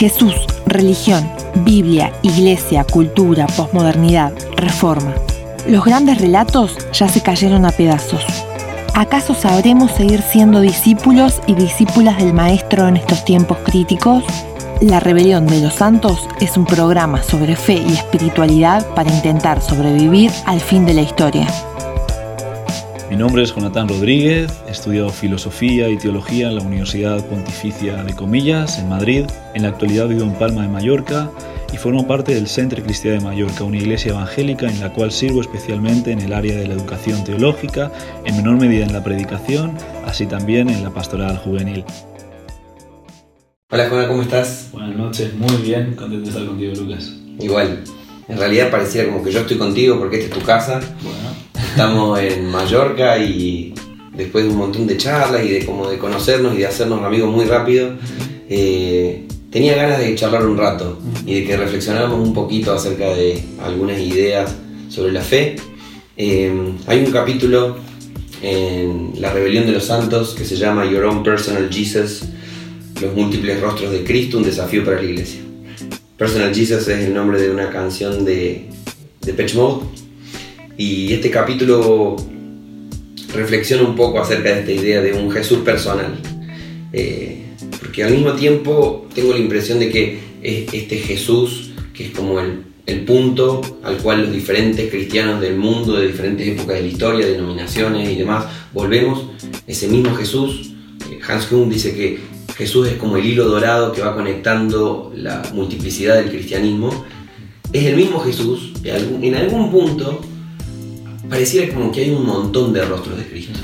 Jesús, religión, Biblia, iglesia, cultura, posmodernidad, reforma. Los grandes relatos ya se cayeron a pedazos. ¿Acaso sabremos seguir siendo discípulos y discípulas del Maestro en estos tiempos críticos? La Rebelión de los Santos es un programa sobre fe y espiritualidad para intentar sobrevivir al fin de la historia. Mi nombre es Jonathan Rodríguez, he estudiado filosofía y teología en la Universidad Pontificia de Comillas, en Madrid. En la actualidad vivo en Palma de Mallorca y formo parte del Centre Cristiano de Mallorca, una iglesia evangélica en la cual sirvo especialmente en el área de la educación teológica, en menor medida en la predicación, así también en la pastoral juvenil. Hola Juan, ¿cómo estás? Buenas noches, muy bien, contento de estar contigo Lucas. Igual, en realidad pareciera como que yo estoy contigo porque esta es tu casa. Bueno, Estamos en Mallorca y después de un montón de charlas y de como de conocernos y de hacernos amigos muy rápido, eh, tenía ganas de charlar un rato y de que reflexionáramos un poquito acerca de algunas ideas sobre la fe. Eh, hay un capítulo en La Rebelión de los Santos que se llama Your Own Personal Jesus, los múltiples rostros de Cristo, un desafío para la iglesia. Personal Jesus es el nombre de una canción de, de Pitch Mode y este capítulo reflexiona un poco acerca de esta idea de un Jesús personal. Eh, porque al mismo tiempo tengo la impresión de que es este Jesús, que es como el, el punto al cual los diferentes cristianos del mundo, de diferentes épocas de la historia, denominaciones y demás, volvemos, ese mismo Jesús. eh, Hans Kuhn dice que Jesús es como el hilo dorado que va conectando la multiplicidad del cristianismo. Es el mismo Jesús, en algún punto pareciera como que hay un montón de rostros de Cristo.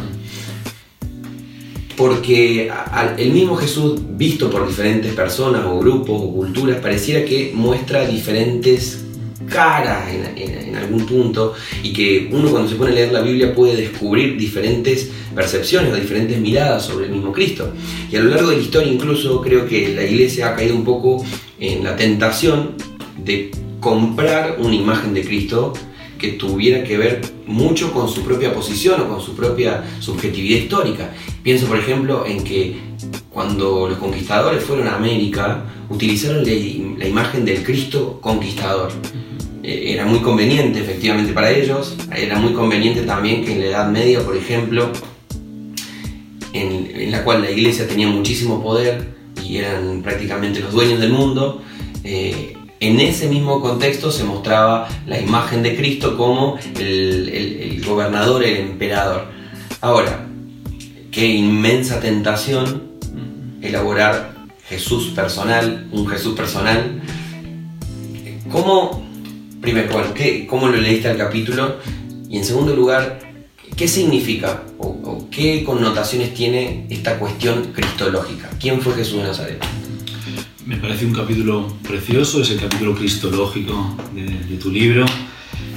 Porque el mismo Jesús, visto por diferentes personas o grupos o culturas, pareciera que muestra diferentes caras en, en- en algún punto y que uno cuando se pone a leer la Biblia puede descubrir diferentes percepciones o diferentes miradas sobre el mismo Cristo. Y a lo largo de la historia incluso creo que la iglesia ha caído un poco en la tentación de comprar una imagen de Cristo que tuviera que ver mucho con su propia posición o con su propia subjetividad histórica. Pienso, por ejemplo, en que cuando los conquistadores fueron a América, utilizaron la, imagen del Cristo conquistador. Eh, Era muy conveniente, efectivamente, para ellos. Era muy conveniente también que en la Edad Media, por ejemplo, en, en la cual la iglesia tenía muchísimo poder y eran prácticamente los dueños del mundo, eh, en ese mismo contexto se mostraba la imagen de Cristo como el, gobernador, el emperador. Ahora, qué inmensa tentación elaborar Jesús personal, un Jesús personal. ¿Cómo, primero, bueno, ¿qué- ¿cómo lo leíste al capítulo? Y en segundo lugar, ¿qué significa o qué connotaciones tiene esta cuestión cristológica? ¿Quién fue Jesús de Nazaret? Me parece un capítulo precioso, es el capítulo cristológico de, tu libro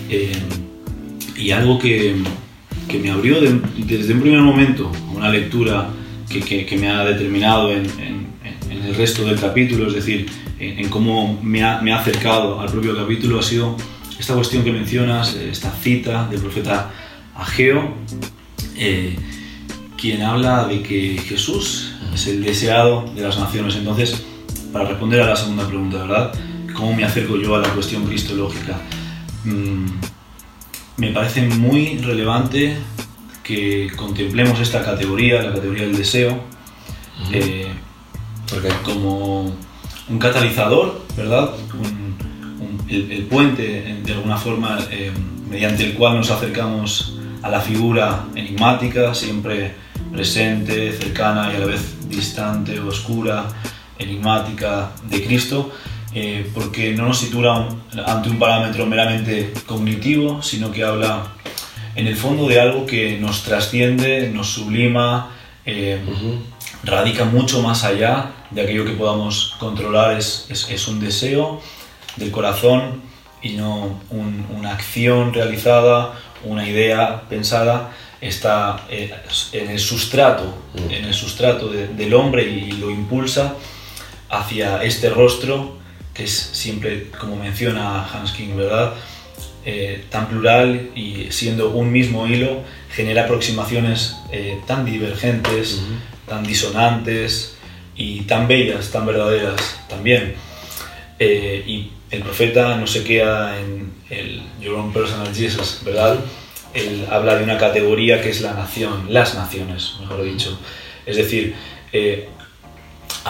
eh, y algo que, que me abrió de- desde un primer momento una lectura que, que- me ha determinado en, el resto del capítulo, es decir, en, cómo me ha, me ha acercado al propio capítulo, ha sido esta cuestión que mencionas, esta cita del profeta Ageo, eh, quien habla de que Jesús es el deseado de las naciones. Entonces, para responder a la segunda pregunta, ¿verdad? ¿Cómo me acerco yo a la cuestión cristológica? Mm, me parece muy relevante que contemplemos esta categoría, la categoría del deseo, eh, Porque como un catalizador, ¿verdad? Un- un- el, el puente, en- de alguna forma, eh, mediante el cual nos acercamos a la figura enigmática, siempre presente, cercana y a la vez distante, oscura, enigmática de Cristo, eh, porque no nos sitúa ante un parámetro meramente cognitivo, sino que habla en el fondo de algo que nos trasciende, nos sublima, eh, radica mucho más allá de aquello que podamos controlar, es, es- es un deseo del corazón y no un- una acción realizada, una idea pensada, está eh, en el sustrato, Mm. en el sustrato de- del hombre y lo impulsa hacia este rostro que es siempre, como menciona Hans King, ¿verdad? Eh, tan plural y siendo un mismo hilo, genera aproximaciones eh, tan divergentes, tan disonantes y tan bellas, tan verdaderas también. eh, y el profeta no se queda en el Your Own Personal Jesus, ¿verdad? Él habla de una categoría que es la nación, las naciones, mejor dicho. Es decir, eh,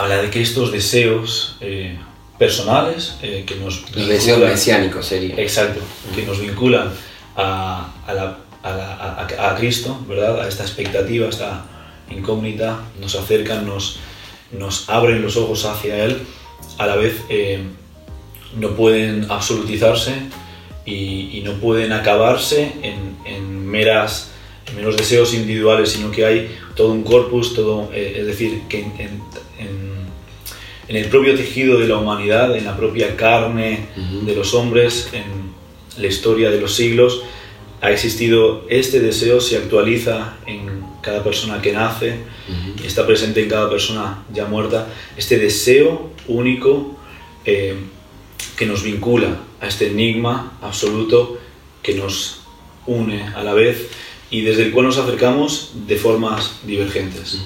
habla de que estos deseos eh, personales que nos... Los deseos mesiánicos sería. Exacto, que nos vinculan a, a, la, a, a, Cristo, ¿verdad? A esta expectativa, a esta incógnita, nos acercan, nos, nos abren los ojos hacia Él, a la vez eh, no pueden absolutizarse y, no pueden acabarse en, en, meras, en meros deseos individuales, sino que hay todo un corpus, todo, eh, es decir, que en, en, el propio tejido de la humanidad, en la propia carne de los hombres, en la historia de los siglos, ha existido este deseo, se actualiza en cada persona que nace, está presente en cada persona ya muerta, este deseo único eh, que nos vincula a este enigma absoluto que nos une a la vez y desde el cual nos acercamos de formas divergentes.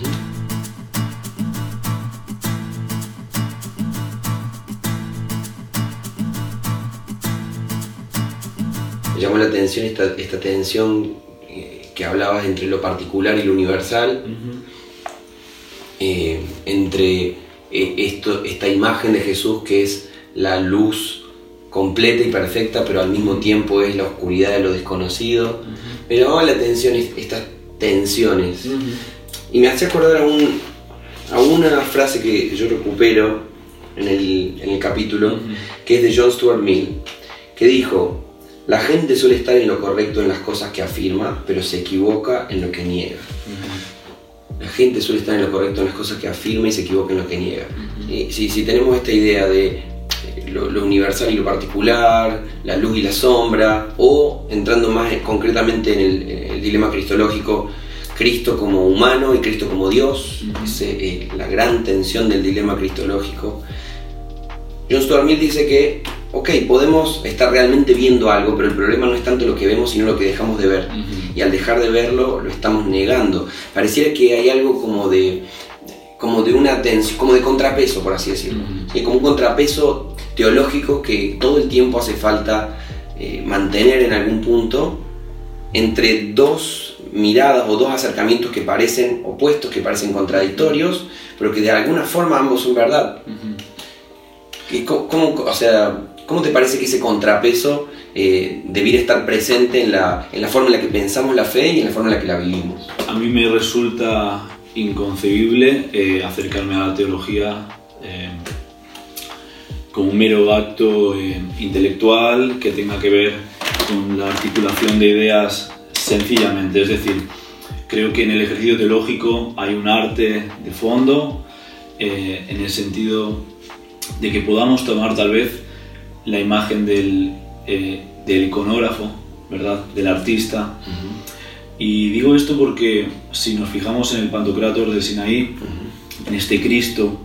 Llamó la atención esta, esta tensión eh, que hablabas entre lo particular y lo universal, eh, entre eh, esto, esta imagen de Jesús que es la luz completa y perfecta, pero al mismo tiempo es la oscuridad de lo desconocido. Me llamaba la atención estas tensiones. Y me hace acordar a, un, a, una frase que yo recupero en el, en el capítulo, que es de John Stuart Mill, que dijo, la gente suele estar en lo correcto en las cosas que afirma, pero se equivoca en lo que niega. La gente suele estar en lo correcto en las cosas que afirma y se equivoca en lo que niega. si, si, tenemos esta idea de eh, lo, universal y lo particular, la luz y la sombra, o entrando más concretamente en el, dilema cristológico, Cristo como humano y Cristo como Dios, es eh, la gran tensión del dilema cristológico. John Stuart Mill dice que ok, podemos estar realmente viendo algo, pero el problema no es tanto lo que vemos, sino lo que dejamos de ver. Y al dejar de verlo, lo estamos negando. Pareciera que hay algo como de, como de una tensión, como de contrapeso, por así decirlo. Como un contrapeso teológico que todo el tiempo hace falta eh, mantener en algún punto entre dos miradas o dos acercamientos que parecen opuestos, que parecen contradictorios, pero que de alguna forma ambos son verdad. ¿Cómo, o sea, ¿Cómo te parece que ese contrapeso eh, debiera estar presente en la, en la, forma en la que pensamos la fe y en la forma en la que la vivimos? A mí me resulta inconcebible eh, acercarme a la teología eh, como un mero acto intelectual que tenga que ver con la articulación de ideas sencillamente. Es decir, creo que en el ejercicio teológico hay un arte de fondo en el sentido de que podamos tomar tal vez la imagen del, eh, del iconógrafo, ¿verdad? Del artista. Y digo esto porque si nos fijamos en el Pantocrator del Sinaí, en este Cristo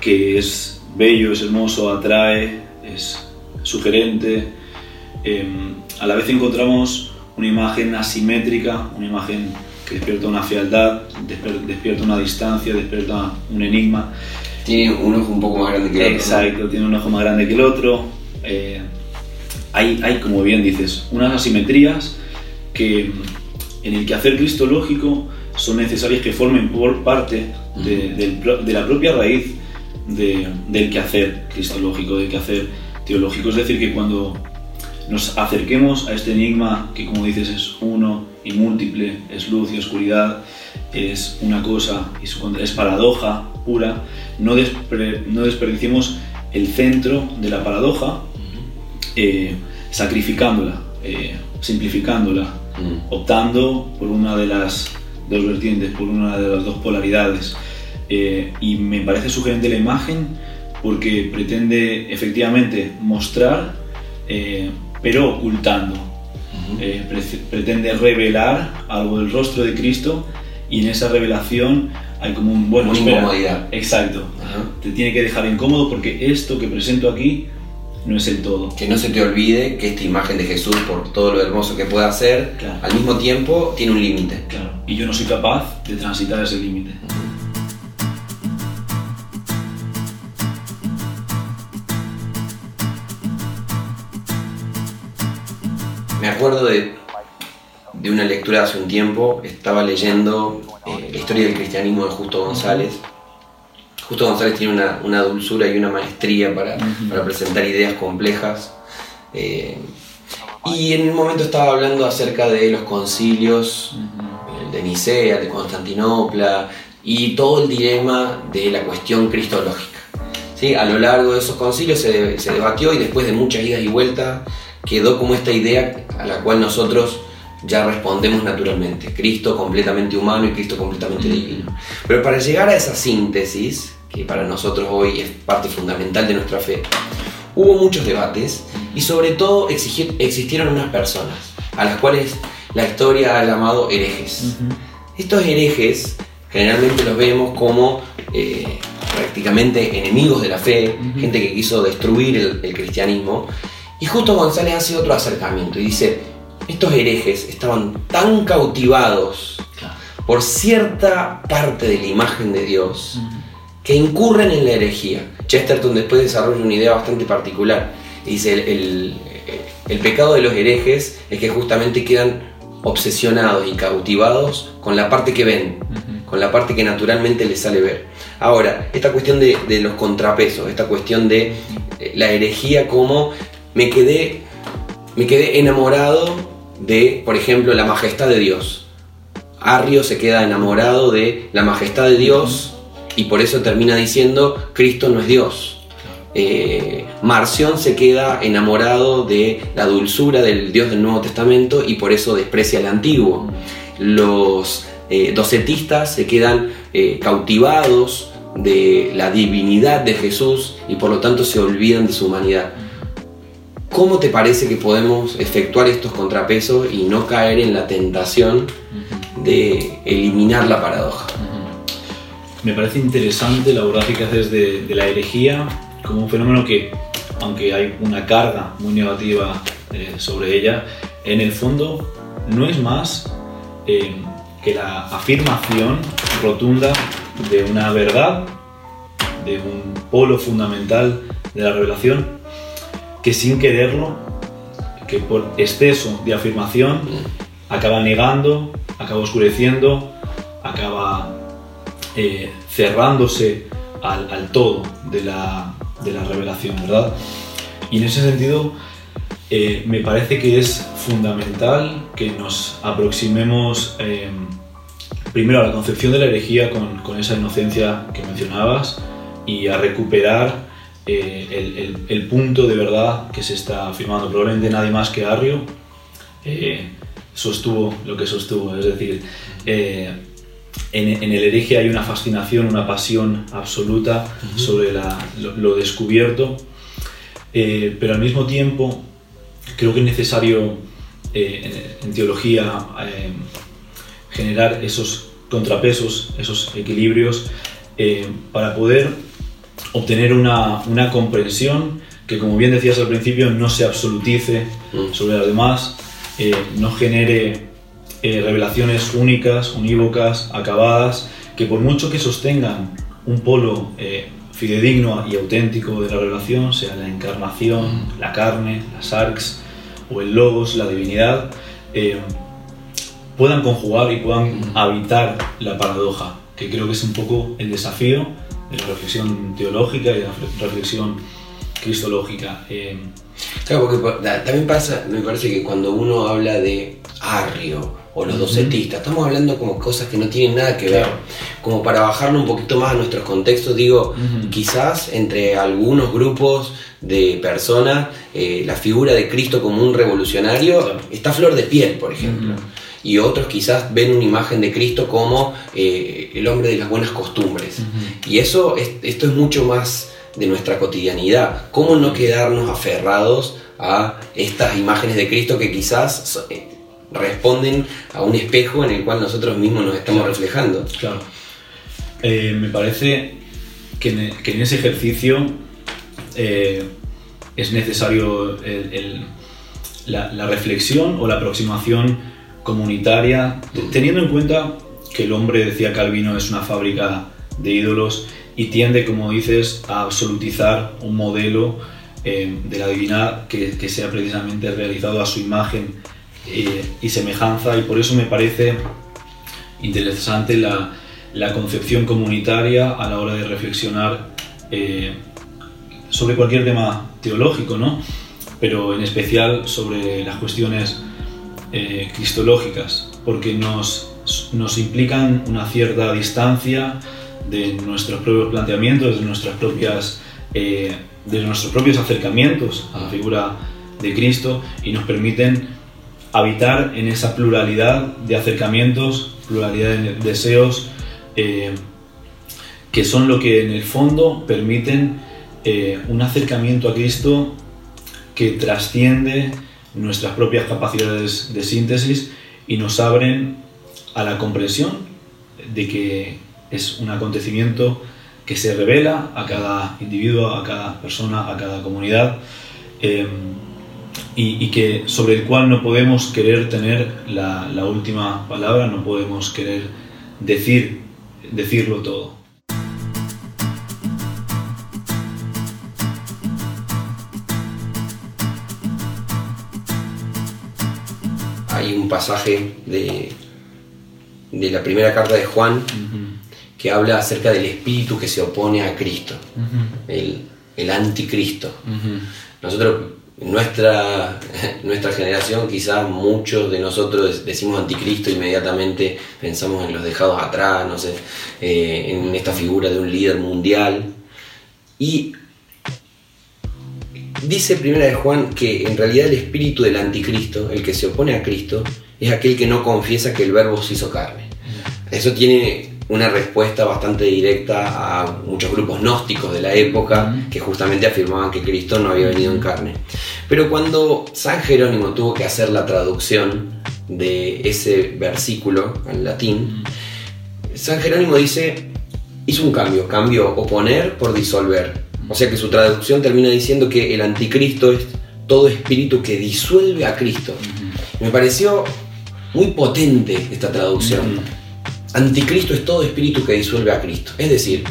que es bello, es hermoso, atrae, es sugerente, em, a la vez encontramos una imagen asimétrica, una imagen que despierta una fealdad, despierta una distancia, despierta un enigma. Tiene un ojo un poco más grande que el otro. Exacto, tiene un ojo más grande que el otro. Eh, hay, hay, como bien dices, unas asimetrías que en el quehacer cristológico son necesarias que formen por parte de, la propia raíz del quehacer cristológico, del quehacer teológico. Es decir, que cuando nos acerquemos a este enigma que, como dices, es uno y múltiple, es luz y oscuridad, es una cosa y su es paradoja pura, no, no desperdiciemos el centro de la paradoja eh, sacrificándola, eh, simplificándola, mm. optando por una de las dos vertientes, por una de las dos polaridades. Eh, y me parece sugerente la imagen porque pretende efectivamente mostrar, pero ocultando. pretende revelar algo del rostro de Cristo y en esa revelación hay como un bueno incomodidad. Exacto. Te tiene que dejar incómodo porque esto que presento aquí no es el todo. Que no se te olvide que esta imagen de Jesús por todo lo hermoso que puede hacer al mismo tiempo tiene un límite. Claro. Y yo no soy capaz de transitar ese límite acuerdo de, de una lectura hace un tiempo, estaba leyendo eh, la historia del cristianismo de Justo González. Justo González tiene una, una dulzura y una maestría para, para presentar ideas complejas. Eh, y en un momento estaba hablando acerca de los concilios, el de Nicea, el de Constantinopla, y todo el dilema de la cuestión cristológica. ¿Sí? A lo largo de esos concilios se, se debatió y después de muchas idas y vueltas quedó como esta idea a la cual nosotros ya respondemos naturalmente. Cristo completamente humano y Cristo completamente divino. Pero para llegar a esa síntesis, que para nosotros hoy es parte fundamental de nuestra fe, hubo muchos debates y sobre todo existieron unas personas a las cuales la historia ha llamado herejes. Estos herejes generalmente los vemos como eh, prácticamente enemigos de la fe, gente que quiso destruir el, el cristianismo. Y justo González hace otro acercamiento y dice, estos herejes estaban tan cautivados Claro. por cierta parte de la imagen de Dios que incurren en la herejía. Chesterton después desarrolla una idea bastante particular. Y dice, el, el- el pecado de los herejes es que justamente quedan obsesionados y cautivados con la parte que ven, con la parte que naturalmente les sale ver. Ahora, esta cuestión de, de los contrapesos, esta cuestión de eh, la herejía como me quedé, me quedé enamorado de, por ejemplo, la majestad de Dios. Arrio se queda enamorado de la majestad de Dios y por eso termina diciendo Cristo no es Dios. Eh, Marción se queda enamorado de la dulzura del Dios del Nuevo Testamento y por eso desprecia el antiguo. Los eh, docetistas se quedan eh, cautivados de la divinidad de Jesús y por lo tanto se olvidan de su humanidad. ¿Cómo te parece que podemos efectuar estos contrapesos y no caer en la tentación de eliminar la paradoja? Me parece interesante el abordaje que haces de, de la herejía como un fenómeno que, aunque hay una carga muy negativa eh, sobre ella, en el fondo no es más eh, que la afirmación rotunda de una verdad, de un polo fundamental de la revelación, que sin quererlo, que por exceso de afirmación, acaba negando, acaba oscureciendo, acaba eh, cerrándose al, al todo de la, de la revelación, ¿verdad? Y en ese sentido, eh, me parece que es fundamental que nos aproximemos eh, primero a la concepción de la herejía con, con esa inocencia que mencionabas y a recuperar eh, el, el- el punto de verdad que se está afirmando. Probablemente nadie más que Arrio eh, sostuvo lo que sostuvo, es decir, eh, en, en el hereje hay una fascinación, una pasión absoluta sobre la- lo, lo descubierto, eh, pero al mismo tiempo creo que es necesario en, en teología generar esos contrapesos, esos equilibrios, para poder obtener una, una comprensión que, como bien decías al principio, no se absolutice Mm. sobre las demás, eh, no genere eh, revelaciones únicas, unívocas, acabadas, que por mucho que sostengan un polo eh, fidedigno y auténtico de la revelación, sea la encarnación, la carne, las arcs o el logos, la divinidad, puedan conjugar y puedan habitar la paradoja, que creo que es un poco el desafío de la reflexión teológica y de la reflexión cristológica. Eh, Claro, porque también pasa, me parece que cuando uno habla de Arrio o los docetistas, estamos hablando como cosas que no tienen nada que ver. Como para bajarlo un poquito más a nuestros contextos, digo, quizás entre algunos grupos de personas, eh, la figura de Cristo como un revolucionario Claro. está a flor de piel, por ejemplo. Y otros quizás ven una imagen de Cristo como eh, el hombre de las buenas costumbres. Y eso, es- esto es mucho más de nuestra cotidianidad. ¿Cómo no quedarnos aferrados a estas imágenes de Cristo que quizás eh, responden a un espejo en el cual nosotros mismos nos estamos Claro. reflejando? Claro. Eh, me parece que en, que en ese ejercicio eh, es necesario el- el- la, la reflexión o la aproximación comunitaria, te- teniendo en cuenta que el hombre, decía Calvino, es una fábrica de ídolos y tiende, como dices, a absolutizar un modelo eh, de la divinidad que, que, sea precisamente realizado a su imagen eh, y semejanza y por eso me parece interesante la, la, concepción comunitaria a la hora de reflexionar eh, sobre cualquier tema teológico, ¿no? pero en especial sobre las cuestiones cristológicas, porque nos, nos implican una cierta distancia de nuestros propios planteamientos, de nuestras propias eh, de nuestros propios acercamientos a la figura de Cristo y nos permiten habitar en esa pluralidad de acercamientos, pluralidad de deseos, eh, que son lo que en el fondo permiten eh, un acercamiento a Cristo que trasciende nuestras propias capacidades de síntesis y nos abren a la comprensión de que es un acontecimiento que se revela a cada individuo, a cada persona, a cada comunidad em, y, que, sobre el cual no podemos querer tener la, última palabra, no podemos querer decir, decirlo todo. Hay un pasaje de, de la primera carta de Juan que habla acerca del espíritu que se opone a Cristo, el, anticristo. Nosotros, nuestra, nuestra generación, quizás muchos de nosotros decimos anticristo, inmediatamente pensamos en los dejados atrás, no sé, eh, en esta figura de un líder mundial. Y dice Primera de Juan que en realidad el espíritu del anticristo, el que se opone a Cristo, es aquel que no confiesa que el verbo se hizo carne. Eso tiene una respuesta bastante directa a muchos grupos gnósticos de la época que justamente afirmaban que Cristo no había venido en carne. Pero cuando San Jerónimo tuvo que hacer la traducción de ese versículo en latín, San Jerónimo dice, hizo un cambio, cambio oponer por disolver. O sea que su traducción termina diciendo que el anticristo es todo espíritu que disuelve a Cristo. Me pareció muy potente esta traducción. Anticristo es todo espíritu que disuelve a Cristo. Es decir,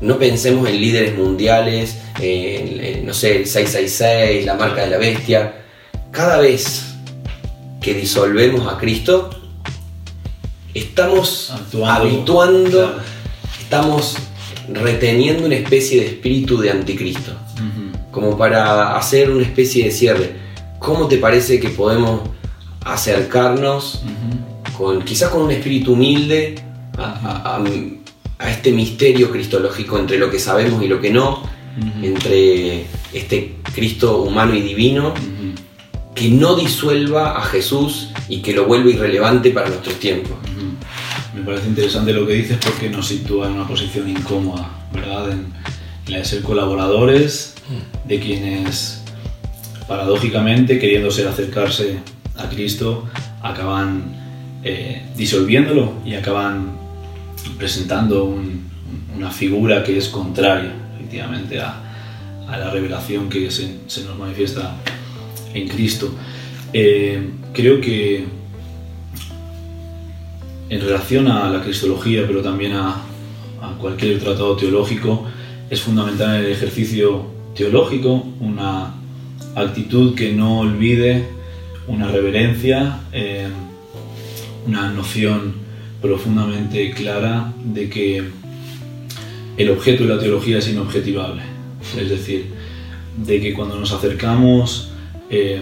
no pensemos en líderes mundiales, en, no sé, el 666, la marca de la bestia. Cada vez que disolvemos a Cristo, estamos habituando, estamos reteniendo una especie de espíritu de anticristo, como para hacer una especie de cierre. ¿Cómo te parece que podemos acercarnos quizás con un espíritu humilde a, este misterio cristológico entre lo que sabemos y lo que no, entre este Cristo humano y divino, que no disuelva a Jesús y que lo vuelva irrelevante para nuestros tiempos. Parece interesante lo que dices porque nos sitúa en una posición incómoda, ¿verdad? En, la de ser colaboradores de quienes, paradójicamente, queriendo ser acercarse a Cristo, acaban eh, disolviéndolo y acaban presentando una figura que es contraria, efectivamente, a, la revelación que se, nos manifiesta en Cristo. Eh, creo que en relación a la cristología, pero también a, cualquier tratado teológico, es fundamental el ejercicio teológico, una actitud que no olvide una reverencia. Eh, una noción profundamente clara de que el objeto de la teología es inobjetivable. Es decir, de que cuando nos acercamos eh,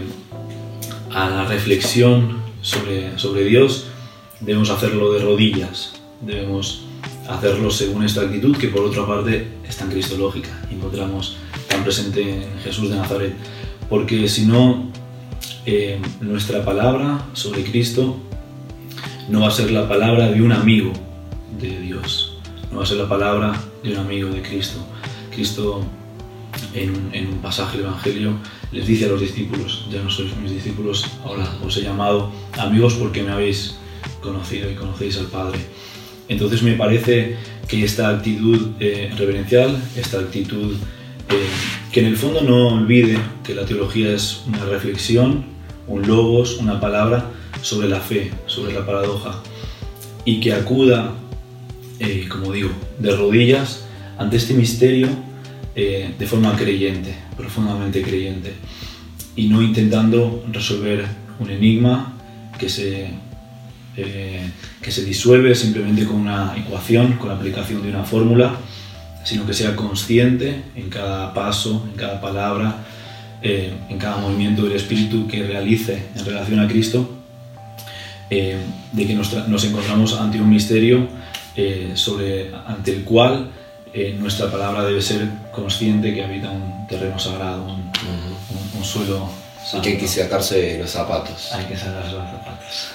a la reflexión sobre, sobre Dios, debemos hacerlo de rodillas, debemos hacerlo según esta actitud que por otra parte es tan cristológica encontramos tan presente en Jesús de Nazaret. Porque si no, eh, nuestra palabra sobre Cristo no va a ser la palabra de un amigo de Dios, no va a ser la palabra de un amigo de Cristo. Cristo en, un pasaje del Evangelio les dice a los discípulos, ya no sois mis discípulos, ahora os he llamado amigos porque me habéis conocido y conocéis al Padre. Entonces me parece que esta actitud eh, reverencial, esta actitud eh, que en el fondo no olvide que la teología es una reflexión, un logos, una palabra, sobre la fe, sobre la paradoja, y que acuda, eh, como digo, de rodillas ante este misterio eh, de forma creyente, profundamente creyente, y no intentando resolver un enigma que se, eh, que se disuelve simplemente con una ecuación, con la aplicación de una fórmula, sino que sea consciente en cada paso, en cada palabra, eh, en cada movimiento del Espíritu que realice en relación a Cristo, de que nos, nos, encontramos ante un misterio sobre, ante el cual nuestra palabra debe ser consciente que habita un terreno sagrado, un, un, un suelo y que hay que sacarse los zapatos. Hay que sacarse los zapatos.